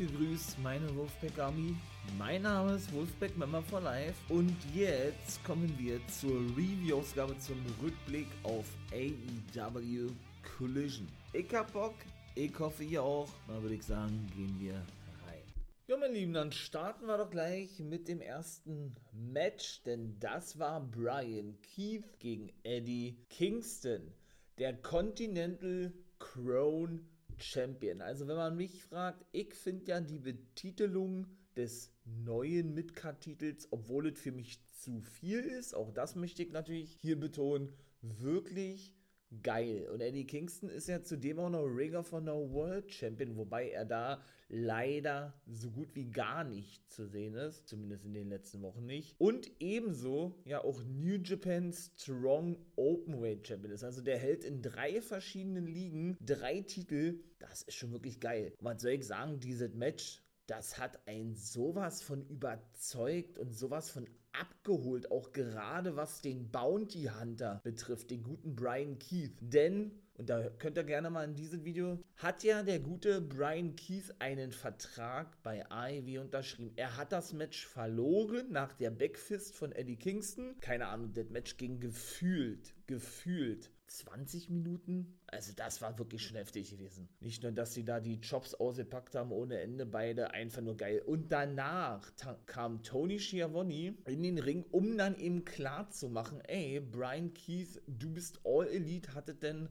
Gegrüßt, meine Wolfpack Army. Mein Name ist Wolfpack Member for Life und jetzt kommen wir zur Review-Ausgabe zum Rückblick auf AEW Collision. Ich hab Bock, ich hoffe ihr auch. Dann würde ich sagen, gehen wir rein. Ja, meine Lieben, dann starten wir doch gleich mit dem ersten Match, denn das war Brian Keith gegen Eddie Kingston, der Continental Crown Champion. Also wenn man mich fragt, ich finde ja die Betitelung des neuen Midcard-Titels, obwohl es für mich zu viel ist, auch das möchte ich natürlich hier betonen, wirklich geil. Und Eddie Kingston ist ja zudem auch noch Ring of Honor World Champion, wobei er da leider so gut wie gar nicht zu sehen ist, zumindest in den letzten Wochen nicht. Und ebenso ja auch New Japan Strong Openweight Champion ist. Also der hält in drei verschiedenen Ligen drei Titel. Das ist schon wirklich geil. Und was soll ich sagen, dieses Match das hat ein sowas von überzeugt und sowas von abgeholt, auch gerade was den Bounty Hunter betrifft, den guten Brian Keith. Denn, und da könnt ihr gerne mal in diesem Video, hat ja der gute Brian Keith einen Vertrag bei AEW unterschrieben. Er hat das Match verloren nach der Backfist von Eddie Kingston. Keine Ahnung, das Match ging gefühlt, gefühlt 20 Minuten. Also das war wirklich schon heftig gewesen. Nicht nur, dass sie da die Chops ausgepackt haben ohne Ende, beide einfach nur geil. Und danach kam Tony Schiavone in den Ring, um dann eben klar zu machen, ey, Brian Keith, du bist All Elite, hattet denn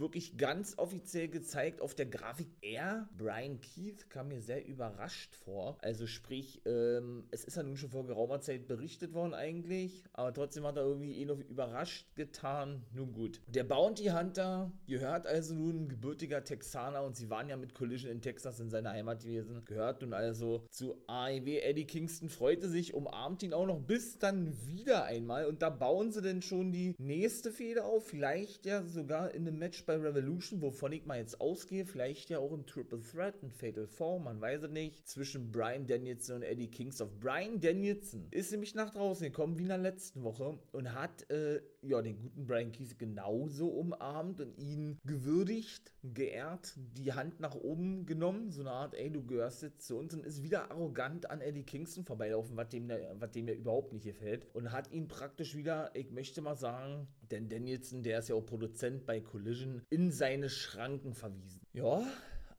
wirklich ganz offiziell gezeigt auf der Grafik. Er, Brian Keith, kam mir sehr überrascht vor. Also sprich, ähm, es ist ja nun schon vor geraumer Zeit berichtet worden eigentlich, aber trotzdem hat er irgendwie eh noch überrascht getan. Nun gut. Der Bounty Hunter gehört also nun gebürtiger Texaner und sie waren ja mit Collision in Texas in seiner Heimat gewesen. Gehört nun also zu AEW. Eddie Kingston freute sich, umarmt ihn auch noch bis dann wieder einmal und da bauen sie denn schon die nächste Fehde auf. Vielleicht ja sogar in einem Match bei Revolution, wovon ich mal jetzt ausgehe, vielleicht ja auch ein Triple Threat, ein Fatal Four, man weiß es nicht, zwischen Brian Danielson und Eddie Kingston. Brian Danielson ist nämlich nach draußen gekommen wie in der letzten Woche und hat äh, ja den guten Brian Keith genauso umarmt und ihn gewürdigt, geehrt, die Hand nach oben genommen, so eine Art, ey, du gehörst jetzt zu uns und ist wieder arrogant an Eddie Kingston vorbeilaufen, was dem, was dem ja überhaupt nicht gefällt und hat ihn praktisch wieder, ich möchte mal sagen, denn Danielson, der ist ja auch Produzent bei Collision, in seine Schranken verwiesen. Ja,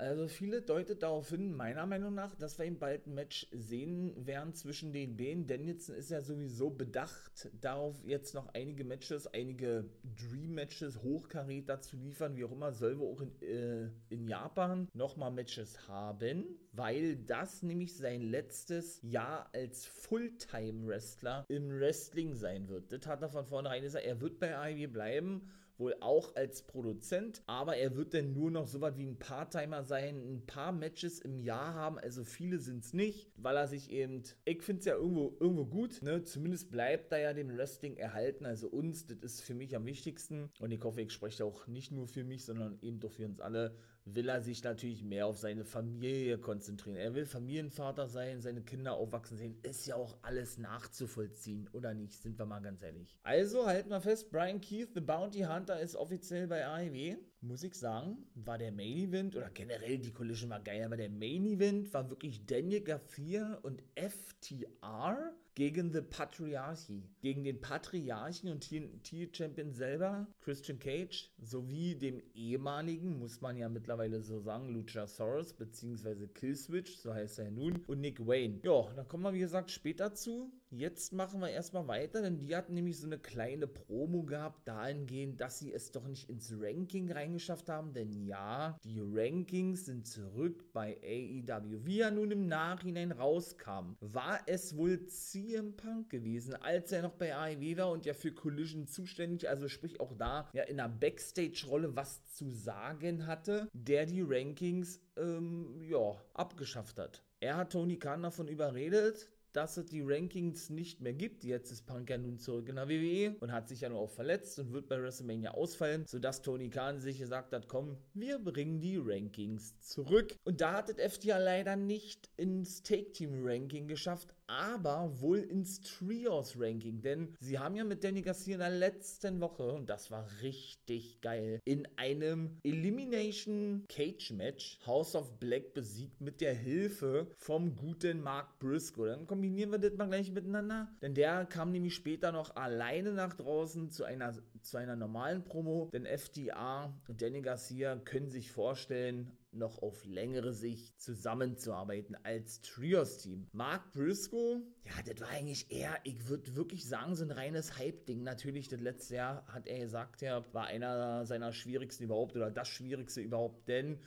also viele deutet darauf hin, meiner Meinung nach, dass wir eben bald ein Match sehen werden zwischen den beiden. Danielson ist ja sowieso bedacht darauf, jetzt noch einige Matches, einige Dream-Matches, Hochkaräter zu liefern, wie auch immer, soll wir auch in, äh, in Japan nochmal Matches haben, weil das nämlich sein letztes Jahr als Fulltime-Wrestler im Wrestling sein wird. Das hat er von vornherein gesagt, er wird bei AEW bleiben wohl auch als Produzent, aber er wird dann nur noch so was wie ein Part-Timer sein, ein paar Matches im Jahr haben, also viele sind es nicht, weil er sich eben, ich finde es ja irgendwo, irgendwo gut, ne, zumindest bleibt da ja dem Wrestling erhalten, also uns, das ist für mich am wichtigsten. Und ich hoffe, ich spreche auch nicht nur für mich, sondern eben doch für uns alle, will er sich natürlich mehr auf seine Familie konzentrieren. Er will Familienvater sein, seine Kinder aufwachsen sehen. Ist ja auch alles nachzuvollziehen, oder nicht? Sind wir mal ganz ehrlich. Also halten wir fest, Brian Keith, The Bounty Hunter, ist offiziell bei AEW. Muss ich sagen, war der Main Event, oder generell die Collision war geil, aber der Main Event war wirklich Daniel Garcia und FTR gegen The Patriarchy, gegen den Patriarchen und TNT-Champion selber, Christian Cage, sowie dem ehemaligen, muss man ja mittlerweile so sagen, Luchasaurus, beziehungsweise Killswitch, so heißt er nun, und Nick Wayne. Ja, da kommen wir wie gesagt später zu. Jetzt machen wir erstmal weiter, denn die hatten nämlich so eine kleine Promo gehabt, dahingehend, dass sie es doch nicht ins Ranking rein reingeschafft haben, denn ja, die Rankings sind zurück bei AEW. Wie er nun im Nachhinein rauskam, war es wohl CM Punk gewesen, als er noch bei AEW war und ja für Collision zuständig, also sprich auch da ja in einer Backstage-Rolle was zu sagen hatte, der die Rankings ähm, ja abgeschafft hat. Er hat Tony Khan davon überredet, dass es die Rankings nicht mehr gibt. Jetzt ist Punk ja nun zurück in der WWE und hat sich ja nur auch verletzt und wird bei WrestleMania ausfallen, sodass Tony Khan sich gesagt hat, komm, wir bringen die Rankings zurück. Und da hat es FTA leider nicht ins Take-Team-Ranking geschafft, aber wohl ins Trios-Ranking, denn sie haben ja mit Danny Garcia in der letzten Woche, und das war richtig geil, in einem Elimination Cage Match House of Black besiegt mit der Hilfe vom guten Mark Briscoe. Dann kombinieren wir das mal gleich miteinander, denn der kam nämlich später noch alleine nach draußen zu einer, zu einer normalen Promo, denn FDA und Danny Garcia können sich vorstellen, noch auf längere Sicht zusammenzuarbeiten als Trios-Team. Mark Briscoe, ja, das war eigentlich eher, ich würde wirklich sagen, so ein reines Hype-Ding. Natürlich, das letzte Jahr hat er gesagt, ja, war einer seiner schwierigsten überhaupt oder das schwierigste überhaupt, denn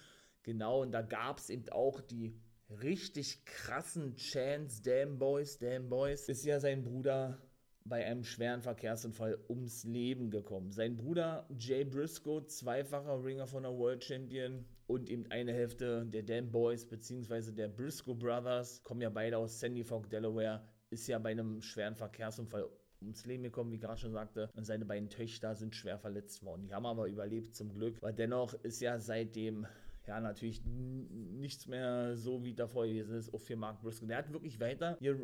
genau, und da gab es eben auch die richtig krassen Chance, Damn Boys, Damn Boys, ist ja sein Bruder bei einem schweren Verkehrsunfall ums Leben gekommen. Sein Bruder Jay Briscoe, zweifacher Ringer von der World Champion und eben eine Hälfte der Dan Boys bzw. der Briscoe Brothers, kommen ja beide aus Sandy Fork, Delaware, ist ja bei einem schweren Verkehrsunfall ums Leben gekommen, wie gerade schon sagte. Und seine beiden Töchter sind schwer verletzt worden. Die haben aber überlebt zum Glück. weil dennoch ist ja seitdem ja, natürlich nichts mehr so wie davor gewesen ist, auch für Mark Briscoe. Der hat wirklich weiter hier.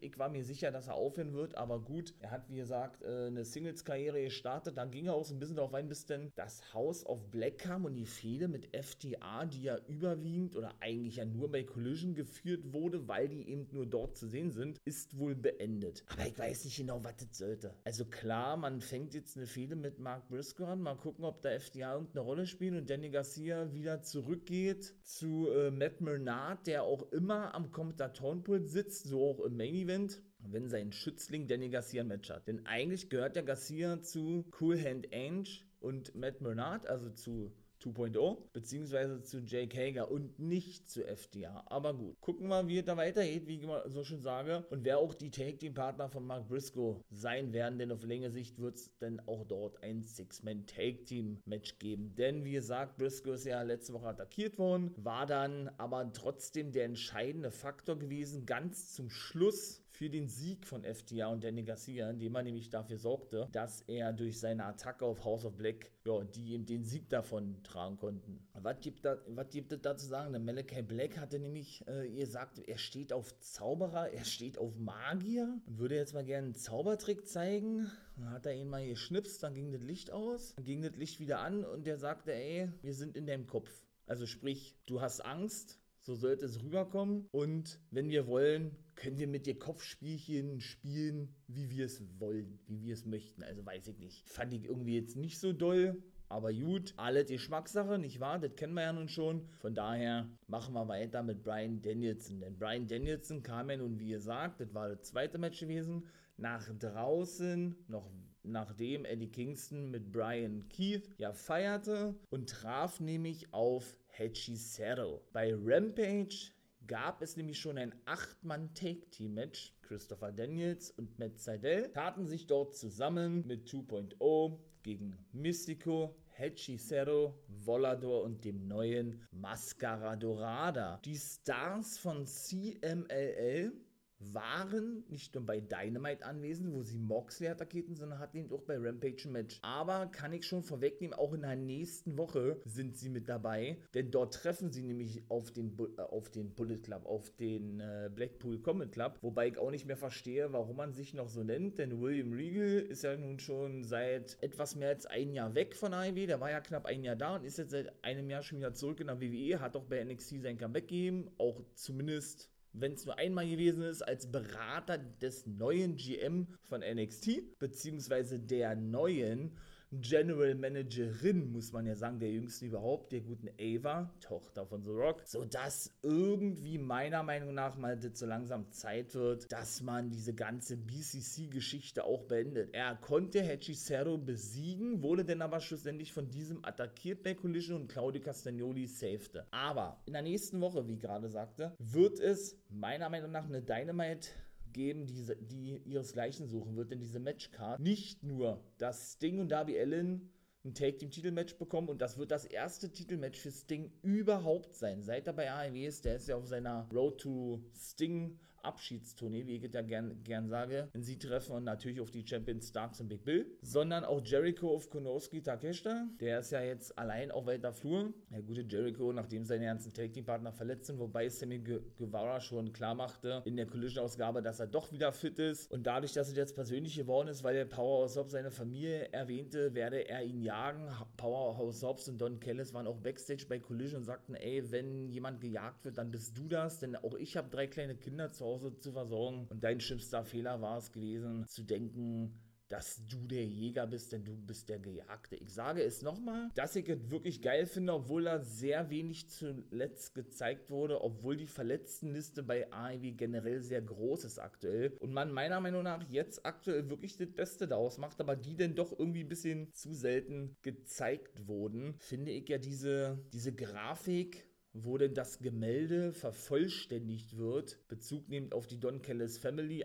Ich war mir sicher, dass er aufhören wird, aber gut, er hat, wie gesagt, äh, eine Singles-Karriere gestartet. Dann ging er auch so ein bisschen darauf ein, bis denn das House of Black kam und die Fehde mit FTA, die ja überwiegend oder eigentlich ja nur bei Collision geführt wurde, weil die eben nur dort zu sehen sind, ist wohl beendet. Aber ich weiß nicht genau, was das sollte. Also klar, man fängt jetzt eine Fehde mit Mark Briscoe an. Mal gucken, ob da FTA irgendeine Rolle spielt und Danny Garcia wieder zurück zurückgeht zu äh, Matt Mernard, der auch immer am Kommentatorenpult sitzt, so auch im Main Event wenn sein Schützling Danny Garcia ein Match hat. Denn eigentlich gehört der Garcia zu Cool Hand Ange und Matt Mernard, also zu 2.0, beziehungsweise zu Jake Hager und nicht zu FDA. Aber gut, gucken wir, wie es da weitergeht, wie ich immer so schön sage. Und wer auch die Take-Team-Partner von Mark Briscoe sein werden, denn auf längere Sicht wird es dann auch dort ein Six-Man-Take-Team-Match geben. Denn wie gesagt, Briscoe ist ja letzte Woche attackiert worden, war dann aber trotzdem der entscheidende Faktor gewesen, ganz zum Schluss für den Sieg von FTA und Danny Garcia, indem er nämlich dafür sorgte, dass er durch seine Attacke auf House of Black, ja, die ihm den Sieg davon tragen konnten. Was gibt, da, es da zu sagen? Der Malachi Black hatte nämlich äh, gesagt, er steht auf Zauberer, er steht auf Magier würde jetzt mal gerne einen Zaubertrick zeigen. Dann hat er ihn mal geschnipst, dann ging das Licht aus, dann ging das Licht wieder an und der sagte, ey, wir sind in deinem Kopf. Also sprich, du hast Angst, so sollte es rüberkommen. Und wenn wir wollen, können wir mit dir Kopfspielchen spielen, wie wir es wollen, wie wir es möchten. Also weiß ich nicht. Fand ich irgendwie jetzt nicht so doll. Aber gut, alle Geschmackssache, nicht wahr? Das kennen wir ja nun schon. Von daher machen wir weiter mit Brian Danielson. Denn Brian Danielson kam ja nun, wie gesagt, das war das zweite Match gewesen, nach draußen, noch nachdem Eddie Kingston mit Brian Keith ja feierte und traf nämlich auf Hechicero. Bei Rampage gab es nämlich schon ein 8-Mann-Take-Team-Match. Christopher Daniels und Matt Seidel taten sich dort zusammen mit 2.0 gegen Mystico, Hechicero, Volador und dem neuen Mascara Dorada. Die Stars von CMLL waren nicht nur bei Dynamite anwesend, wo sie Moxley attackierten, sondern hatten ihn auch bei Rampage ein Match. Aber kann ich schon vorwegnehmen, auch in der nächsten Woche sind sie mit dabei, denn dort treffen sie nämlich auf den, äh, auf den Bullet Club, auf den äh, Blackpool Comet Club, wobei ich auch nicht mehr verstehe, warum man sich noch so nennt, denn William Regal ist ja nun schon seit etwas mehr als ein Jahr weg von AEW, der war ja knapp ein Jahr da und ist jetzt seit einem Jahr schon wieder zurück in der WWE, hat auch bei NXT sein Comeback gegeben, auch zumindest wenn es nur einmal gewesen ist, als Berater des neuen GM von NXT, beziehungsweise der neuen General Managerin, muss man ja sagen, der jüngsten überhaupt, der guten Ava, Tochter von The Rock, sodass irgendwie meiner Meinung nach mal so langsam Zeit wird, dass man diese ganze BCC-Geschichte auch beendet. Er konnte Hechicero besiegen, wurde dann aber schlussendlich von diesem attackiert bei Collision und Claudio Castagnoli safete. Aber in der nächsten Woche, wie gerade sagte, wird es meiner Meinung nach eine Dynamite geben, die, die ihresgleichen suchen wird, denn diese Matchcard nicht nur, dass Sting und Darby Allen ein Take-Team-Titelmatch bekommen und das wird das erste Titelmatch für Sting überhaupt sein. Seit er bei AEW ist, der ist ja auf seiner Road to Sting Abschiedstournee, wie ich ja gern, gern sage, sie treffen und natürlich auf die Champions Starks und Big Bill, sondern auch Jericho auf Konoski Takeshita. Der ist ja jetzt allein auf weiter Flur. Der gute Jericho, nachdem seine ganzen Tag Team Partner verletzt sind, wobei Sammy Guevara schon klar machte in der Collision-Ausgabe, dass er doch wieder fit ist. Und dadurch, dass es jetzt persönlich geworden ist, weil der Powerhouse Hobbs seine Familie erwähnte, werde er ihn jagen. Powerhouse Hobbs und Don Kellis waren auch Backstage bei Collision und sagten, ey, wenn jemand gejagt wird, dann bist du das, denn auch ich habe drei kleine Kinder zu Hause Hause zu versorgen. Und dein schlimmster Fehler war es gewesen, zu denken, dass du der Jäger bist, denn du bist der Gejagte. Ich sage es nochmal, dass ich es wirklich geil finde, obwohl da sehr wenig zuletzt gezeigt wurde, obwohl die Verletztenliste bei AEW generell sehr groß ist aktuell und man meiner Meinung nach jetzt aktuell wirklich das Beste daraus macht, aber die denn doch irgendwie ein bisschen zu selten gezeigt wurden, finde ich ja diese, diese Grafik wo denn das Gemälde vervollständigt wird, Bezug nehmend auf die Don Kellis Family,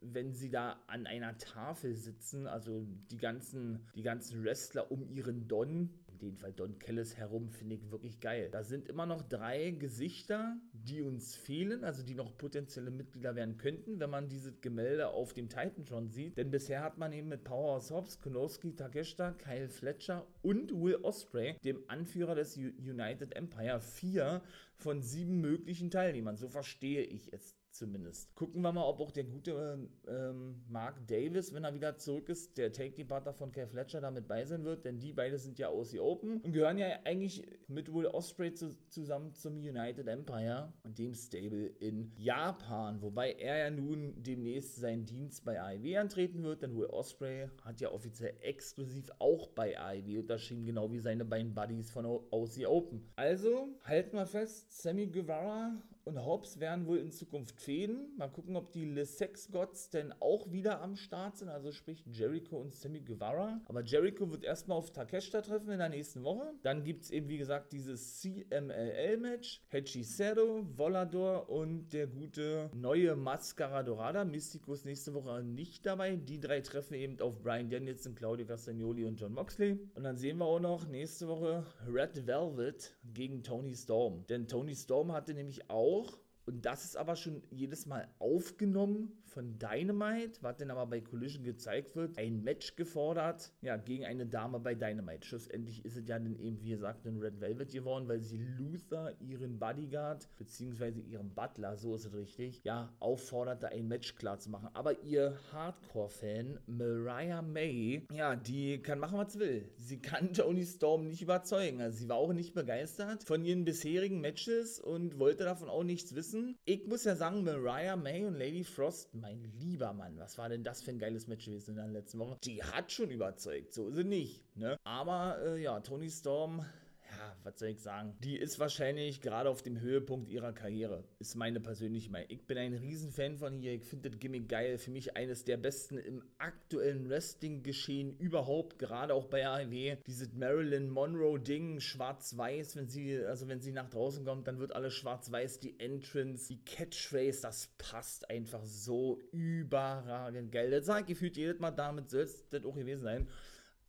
wenn sie da an einer Tafel sitzen, also die ganzen, die ganzen Wrestler um ihren Don, den Fall Don Kellis herum, finde ich wirklich geil. Da sind immer noch drei Gesichter, die uns fehlen, also die noch potenzielle Mitglieder werden könnten, wenn man dieses Gemälde auf dem Titan schon sieht. Denn bisher hat man eben mit Powerhouse Hobbs, Konoski Takeshita, Kyle Fletcher und Will Osprey, dem Anführer des United Empire, vier von sieben möglichen Teilnehmern. So verstehe ich es zumindest. Gucken wir mal, ob auch der gute ähm, Mark Davis, wenn er wieder zurück ist, der Take-Debatter von Kev Fletcher damit bei sein wird, denn die beide sind ja aus the Open und gehören ja eigentlich mit Will Osprey zu, zusammen zum United Empire und dem Stable in Japan, wobei er ja nun demnächst seinen Dienst bei AEW antreten wird, denn Will Osprey hat ja offiziell exklusiv auch bei AEW unterschrieben, genau wie seine beiden Buddies von aus the Open. Also, halten wir fest, Sammy Guevara und Hobbs werden wohl in Zukunft fäden. Mal gucken, ob die Le Sex Gods denn auch wieder am Start sind. Also sprich Jericho und Sammy Guevara. Aber Jericho wird erstmal auf Takeshita treffen in der nächsten Woche. Dann gibt es eben, wie gesagt, dieses CMLL-Match. Hechicero, Volador und der gute neue Mascara Dorada. Mystico ist nächste Woche nicht dabei. Die drei treffen eben auf Brian Danielson, Claudio Castagnoli und John Moxley. Und dann sehen wir auch noch nächste Woche Red Velvet gegen Tony Storm. Denn Tony Storm hatte nämlich auch auch und das ist aber schon jedes Mal aufgenommen von Dynamite, was dann aber bei Collision gezeigt wird, ein Match gefordert, ja, gegen eine Dame bei Dynamite. Schlussendlich ist es ja dann eben, wie gesagt, ein Red Velvet geworden, weil sie Luther, ihren Bodyguard, beziehungsweise ihren Butler, so ist es richtig, ja, aufforderte, ein Match klar zu machen. Aber ihr Hardcore-Fan, Mariah May, ja, die kann machen, was sie will. Sie kann Tony Storm nicht überzeugen. Also sie war auch nicht begeistert von ihren bisherigen Matches und wollte davon auch nichts wissen. Ich muss ja sagen, Mariah May und Lady Frost mein lieber Mann, was war denn das für ein geiles Match gewesen in der letzten Woche? Die hat schon überzeugt, so ist sie nicht. Ne? Aber äh, ja, Tony Storm was soll ich sagen? Die ist wahrscheinlich gerade auf dem Höhepunkt ihrer Karriere. Ist meine persönliche Meinung. Ich bin ein Riesenfan von ihr. Ich finde das Gimmick geil. Für mich eines der besten im aktuellen Wrestling-Geschehen überhaupt. Gerade auch bei AEW. Dieses Marilyn Monroe-Ding, schwarz-weiß. Wenn sie, also wenn sie nach draußen kommt, dann wird alles schwarz-weiß. Die Entrance, die Catchphrase, das passt einfach so überragend geil. Das sage ich gefühlt jedes Mal. Damit soll es das auch gewesen sein.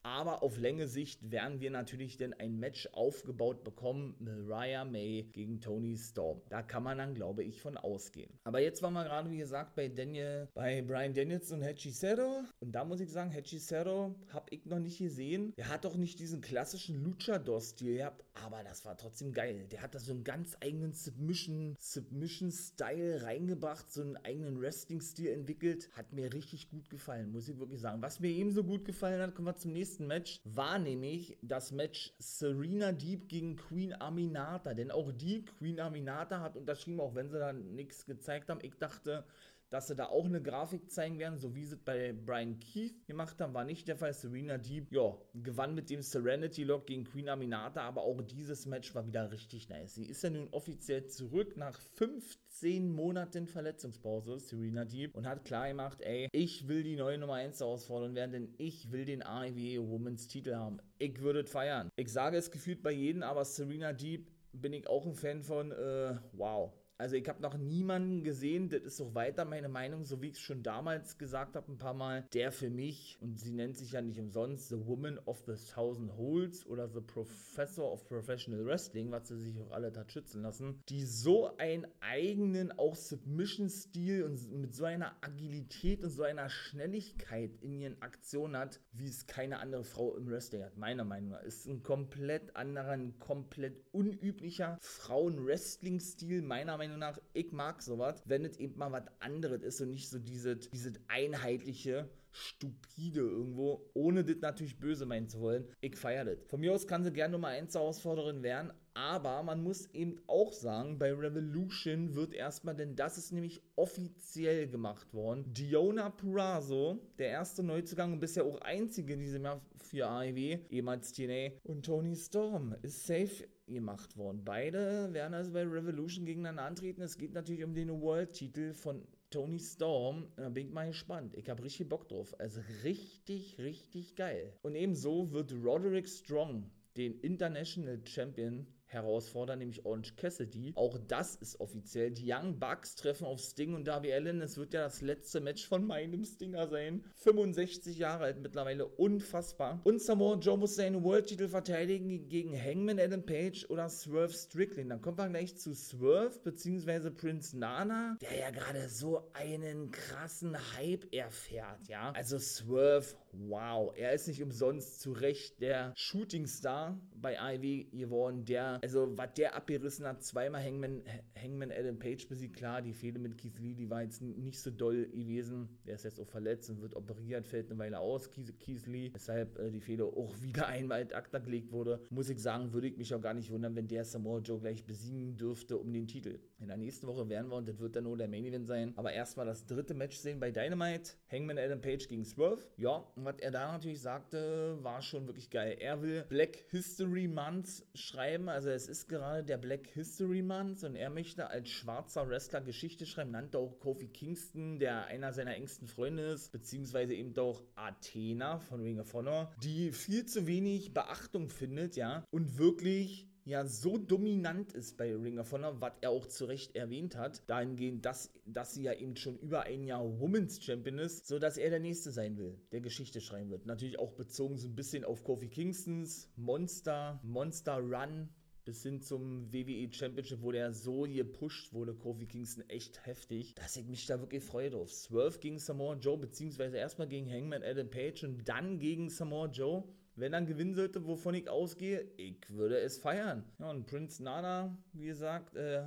Aber auf Länge Sicht werden wir natürlich denn ein Match aufgebaut bekommen. Mariah May gegen Tony Storm. Da kann man dann, glaube ich, von ausgehen. Aber jetzt waren wir gerade, wie gesagt, bei Daniel, bei Brian Daniels und Hechicero. Und da muss ich sagen, Hechicero habe ich noch nicht gesehen. Er hat doch nicht diesen klassischen Luchador-Stil gehabt, aber das war trotzdem geil. Der hat da so einen ganz eigenen Submission, Submission-Style reingebracht, so einen eigenen Wrestling-Stil entwickelt. Hat mir richtig gut gefallen, muss ich wirklich sagen. Was mir ebenso gut gefallen hat, kommen wir zum nächsten nächsten Match war nämlich das Match Serena Deep gegen Queen Aminata. Denn auch die, Queen Aminata, hat unterschrieben, auch wenn sie da nichts gezeigt haben. Ich dachte, dass sie da auch eine Grafik zeigen werden, so wie sie es bei Brian Keith gemacht haben, war nicht der Fall. Serena Deep, ja, gewann mit dem Serenity Lock gegen Queen Aminata, aber auch dieses Match war wieder richtig nice. Sie ist ja nun offiziell zurück nach 15 Monaten Verletzungspause, Serena Deep, und hat klar gemacht, ey, ich will die neue Nummer 1 herausfordern werden, denn ich will den AEW Women's Titel haben. Ich würde feiern. Ich sage es gefühlt bei jedem, aber Serena Deep bin ich auch ein Fan von, äh, wow. Also ich habe noch niemanden gesehen, das ist auch weiter meine Meinung, so wie ich es schon damals gesagt habe, ein paar Mal, der für mich, und sie nennt sich ja nicht umsonst The Woman of the Thousand Holes oder The Professor of Professional Wrestling, was sie sich auch alle hat schützen lassen, die so einen eigenen auch Submission-Stil und mit so einer Agilität und so einer Schnelligkeit in ihren Aktionen hat, wie es keine andere Frau im Wrestling hat, meiner Meinung nach. Ist ein komplett anderer, ein komplett unüblicher Frauen-Wrestling-Stil, meiner Meinung nach. Meinung nach, ich mag sowas, wenn es eben mal was anderes ist und nicht so dieses, dieses einheitliche, stupide irgendwo, ohne das natürlich böse meinen zu wollen. Ich feiere das. Von mir aus kann sie gerne Nummer 1 Herausforderin werden, aber man muss eben auch sagen, bei Revolution wird erstmal, denn das ist nämlich offiziell gemacht worden, Diona Purazo, der erste Neuzugang und bisher auch einzige in diesem Jahr für AEW, ehemals TNA, und Tony Storm ist safe gemacht worden. Beide werden also bei Revolution gegeneinander antreten. Es geht natürlich um den World-Titel von Tony Storm. Da bin ich mal gespannt. Ich habe richtig Bock drauf. Also richtig, richtig geil. Und ebenso wird Roderick Strong den International Champion herausfordern, nämlich Orange Cassidy. Auch das ist offiziell. Die Young Bucks treffen auf Sting und Darby Allen. Es wird ja das letzte Match von meinem Stinger sein. 65 Jahre alt mittlerweile. Unfassbar. Und Samoa Joe muss seinen World-Titel verteidigen gegen Hangman Adam Page oder Swerve Strickland. Dann kommt man gleich zu Swerve bzw. Prince Nana, der ja gerade so einen krassen Hype erfährt, ja. Also Swerve, wow. Er ist nicht umsonst zu Recht der Shootingstar bei IW geworden, der also was der abgerissen hat, zweimal Hangman, Hangman Adam Page besiegt, klar, die Fehde mit Keith Lee, die war jetzt nicht so doll gewesen. Der ist jetzt auch verletzt und wird operiert, fällt eine Weile aus, Keith, Keith Lee, weshalb äh, die Fehde auch wieder einmal in Akta gelegt wurde. Muss ich sagen, würde ich mich auch gar nicht wundern, wenn der Samoa Joe gleich besiegen dürfte um den Titel. In der nächsten Woche werden wir, und das wird dann nur der Main Event sein, aber erstmal das dritte Match sehen bei Dynamite. Hangman Adam Page gegen Swerve. Ja, und was er da natürlich sagte, war schon wirklich geil. Er will Black History Month schreiben, also es ist gerade der Black History Month und er möchte als schwarzer Wrestler Geschichte schreiben, nannte auch Kofi Kingston, der einer seiner engsten Freunde ist, beziehungsweise eben auch Athena von Ring of Honor, die viel zu wenig Beachtung findet, ja, und wirklich ja so dominant ist bei Ring of Honor, was er auch zu Recht erwähnt hat, dahingehend, dass, dass sie ja eben schon über ein Jahr Women's Champion ist, sodass er der Nächste sein will, der Geschichte schreiben wird. Natürlich auch bezogen so ein bisschen auf Kofi Kingstons Monster, Monster Run, bis hin zum WWE Championship, wo der so gepusht wurde, Kofi Kingston, echt heftig, dass ich mich da wirklich freue drauf. Swerve gegen Samoa Joe, beziehungsweise erstmal gegen Hangman Adam Page und dann gegen Samoa Joe. Wenn dann gewinnen sollte, wovon ich ausgehe, ich würde es feiern. Ja, und Prince Nana, wie gesagt, äh,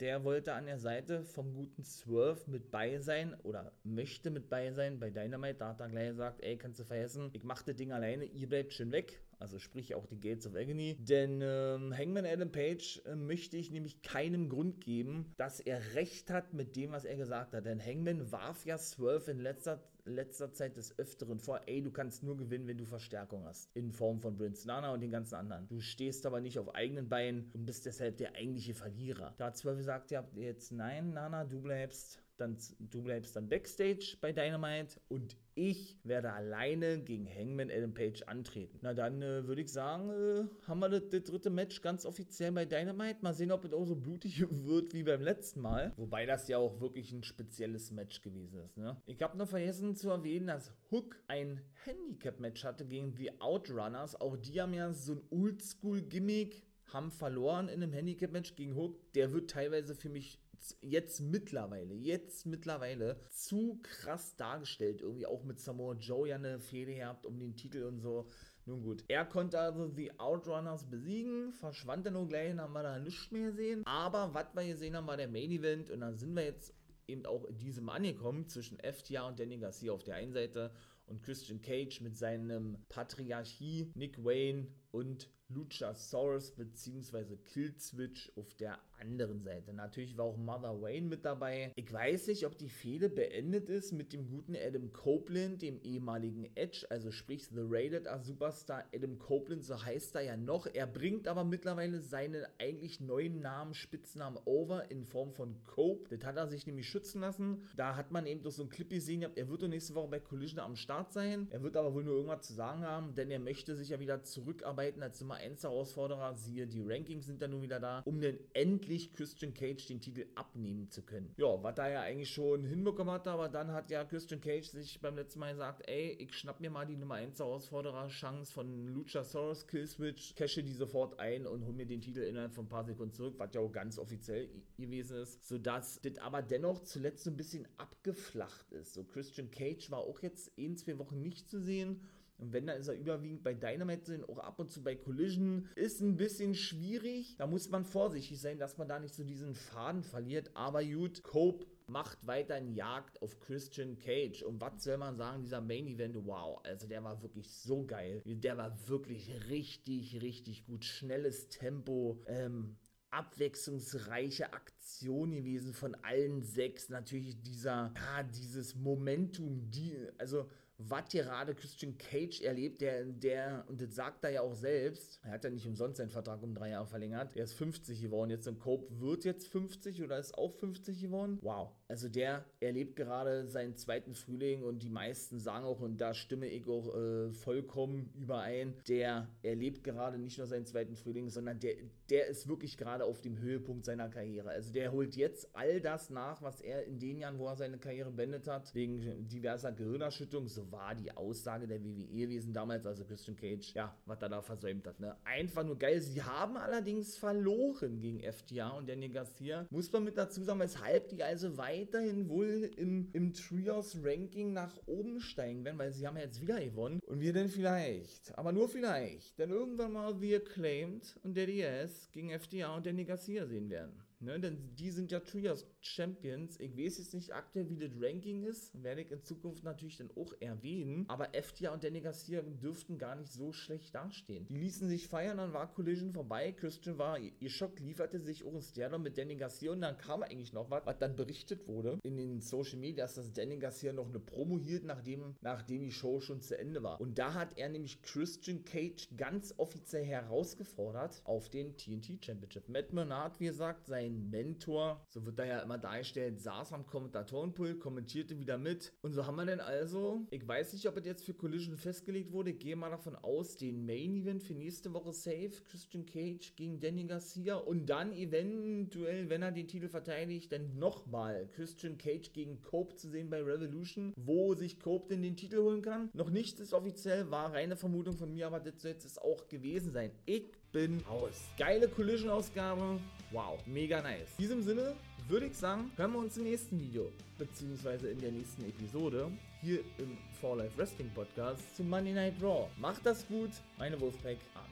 der wollte an der Seite vom guten Swerve mit bei sein oder möchte mit bei sein bei Dynamite. Da hat er gleich gesagt, ey, kannst du vergessen, ich mach das Ding alleine, ihr bleibt schön weg also sprich auch die Gates of Agony. Denn ähm, Hangman Adam Page äh, möchte ich nämlich keinem Grund geben, dass er recht hat mit dem, was er gesagt hat. Denn Hangman warf ja Swerve in letzter, letzter Zeit des Öfteren vor, ey, du kannst nur gewinnen, wenn du Verstärkung hast. In Form von Prince Nana und den ganzen anderen. Du stehst aber nicht auf eigenen Beinen und bist deshalb der eigentliche Verlierer. Da hat Swerve gesagt, ja, jetzt nein, Nana, du bleibst dann, du bleibst dann Backstage bei Dynamite und ich werde alleine gegen Hangman Adam Page antreten. Na dann äh, würde ich sagen, äh, haben wir das, das, dritte Match ganz offiziell bei Dynamite. Mal sehen, ob es auch so blutig wird wie beim letzten Mal. Wobei das ja auch wirklich ein spezielles Match gewesen ist. Ne? Ich habe noch vergessen zu erwähnen, dass Hook ein Handicap-Match hatte gegen die Outrunners. Auch die haben ja so ein Oldschool-Gimmick haben verloren in einem Handicap-Match gegen Hook. Der wird teilweise für mich jetzt mittlerweile, jetzt mittlerweile zu krass dargestellt. Irgendwie auch mit Samoa Joe ja eine Fehde gehabt um den Titel und so. Nun gut. Er konnte also die Outrunners besiegen, verschwand dann nur gleich, dann haben wir da nichts mehr gesehen. Aber was wir gesehen haben, war der Main Event und dann sind wir jetzt eben auch in diesem angekommen zwischen FTA und Danny Garcia auf der einen Seite und Christian Cage mit seinem Patriarchie, Nick Wayne und Luchasaurus bzw. Killswitch auf der anderen Seite. Natürlich war auch Mother Wayne mit dabei. Ich weiß nicht, ob die Fehde beendet ist mit dem guten Adam Copeland, dem ehemaligen Edge, also sprich The Rated A Superstar Adam Copeland, so heißt er ja noch. Er bringt aber mittlerweile seinen eigentlich neuen Namen, Spitznamen over in Form von Cope. Das hat er sich nämlich schützen lassen. Da hat man eben doch so ein Clip gesehen, er wird doch nächste Woche bei Collision am Start sein. Er wird aber wohl nur irgendwas zu sagen haben, denn er möchte sich ja wieder zurückarbeiten als Nummer 1 Herausforderer. Siehe, die Rankings sind dann nun wieder da, um dann endlich Christian Cage den Titel abnehmen zu können. Ja, was da ja eigentlich schon hinbekommen hat, aber dann hat ja Christian Cage sich beim letzten Mal gesagt, ey, ich schnapp mir mal die Nummer 1 Herausforderer Chance von Luchasaurus Killswitch, cashe die sofort ein und hol mir den Titel innerhalb von ein paar Sekunden zurück, was ja auch ganz offiziell gewesen ist, sodass das aber dennoch zuletzt so ein bisschen abgeflacht ist. So Christian Cage war auch jetzt in zwei Wochen nicht zu sehen und wenn, dann ist er überwiegend bei Dynamite auch ab und zu bei Collision. Ist ein bisschen schwierig. Da muss man vorsichtig sein, dass man da nicht so diesen Faden verliert. Aber gut, Cope macht weiterhin Jagd auf Christian Cage. Und was soll man sagen, dieser Main Event, wow, also der war wirklich so geil. Der war wirklich richtig, richtig gut. Schnelles Tempo, ähm, abwechslungsreiche Aktion gewesen von allen sechs. Natürlich dieser, ja, dieses Momentum, die, also was gerade Christian Cage erlebt, der, der, und das sagt er ja auch selbst, er hat ja nicht umsonst seinen Vertrag um drei Jahre verlängert, der ist 50 geworden jetzt und Cope wird jetzt 50 oder ist auch 50 geworden. Wow. Also der erlebt gerade seinen zweiten Frühling und die meisten sagen auch, und da stimme ich auch äh, vollkommen überein, der erlebt gerade nicht nur seinen zweiten Frühling, sondern der, der ist wirklich gerade auf dem Höhepunkt seiner Karriere. Also der holt jetzt all das nach, was er in den Jahren, wo er seine Karriere beendet hat, wegen diverser Gehirnerschüttung, so war die Aussage der WWE gewesen damals, also Christian Cage, ja, was er da versäumt hat, ne? Einfach nur geil. Sie haben allerdings verloren gegen FTA und Daniel Garcia. Muss man mit dazu sagen, weshalb die also weiterhin wohl im, im Trios-Ranking nach oben steigen werden, weil sie haben ja jetzt wieder gewonnen. Und wir denn vielleicht, aber nur vielleicht, dann irgendwann mal The Acclaimed und der DS gegen FTA und Daniel Garcia sehen werden. Ne, denn die sind ja Trios Champions. Ich weiß jetzt nicht aktuell, wie das Ranking ist. Werde ich in Zukunft natürlich dann auch erwähnen. Aber FTA und Danny Garcia dürften gar nicht so schlecht dastehen. Die ließen sich feiern, dann war Collision vorbei. Christian war ihr Schock, lieferte sich auch ein Stardom mit Danny Garcia und dann kam eigentlich noch was, was dann berichtet wurde in den Social Media, dass Danny Garcia noch eine Promo hielt, nachdem, nachdem die Show schon zu Ende war. Und da hat er nämlich Christian Cage ganz offiziell herausgefordert auf den TNT Championship. Matt Menard, wie gesagt, sein sein Mentor, so wird er ja immer dargestellt, saß am Kommentatorenpult, kommentierte wieder mit. Und so haben wir denn also, ich weiß nicht, ob es jetzt für Collision festgelegt wurde, ich gehe mal davon aus, den Main Event für nächste Woche safe, Christian Cage gegen Danny Garcia und dann eventuell, wenn er den Titel verteidigt, dann nochmal Christian Cage gegen Cope zu sehen bei Revolution, wo sich Cope denn den Titel holen kann. Noch nichts ist offiziell, war reine Vermutung von mir, aber das soll jetzt auch gewesen sein. Ich bin aus. Geile Collision-Ausgabe. Wow, mega nice. In diesem Sinne würde ich sagen, hören wir uns im nächsten Video, beziehungsweise in der nächsten Episode hier im For Life Wrestling Podcast zu Monday Night Raw. Macht das gut, meine Wolfpack an.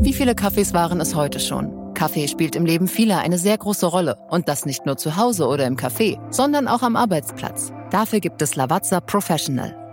Wie viele Kaffees waren es heute schon? Kaffee spielt im Leben vieler eine sehr große Rolle. Und das nicht nur zu Hause oder im Café, sondern auch am Arbeitsplatz. Dafür gibt es Lavazza Professional.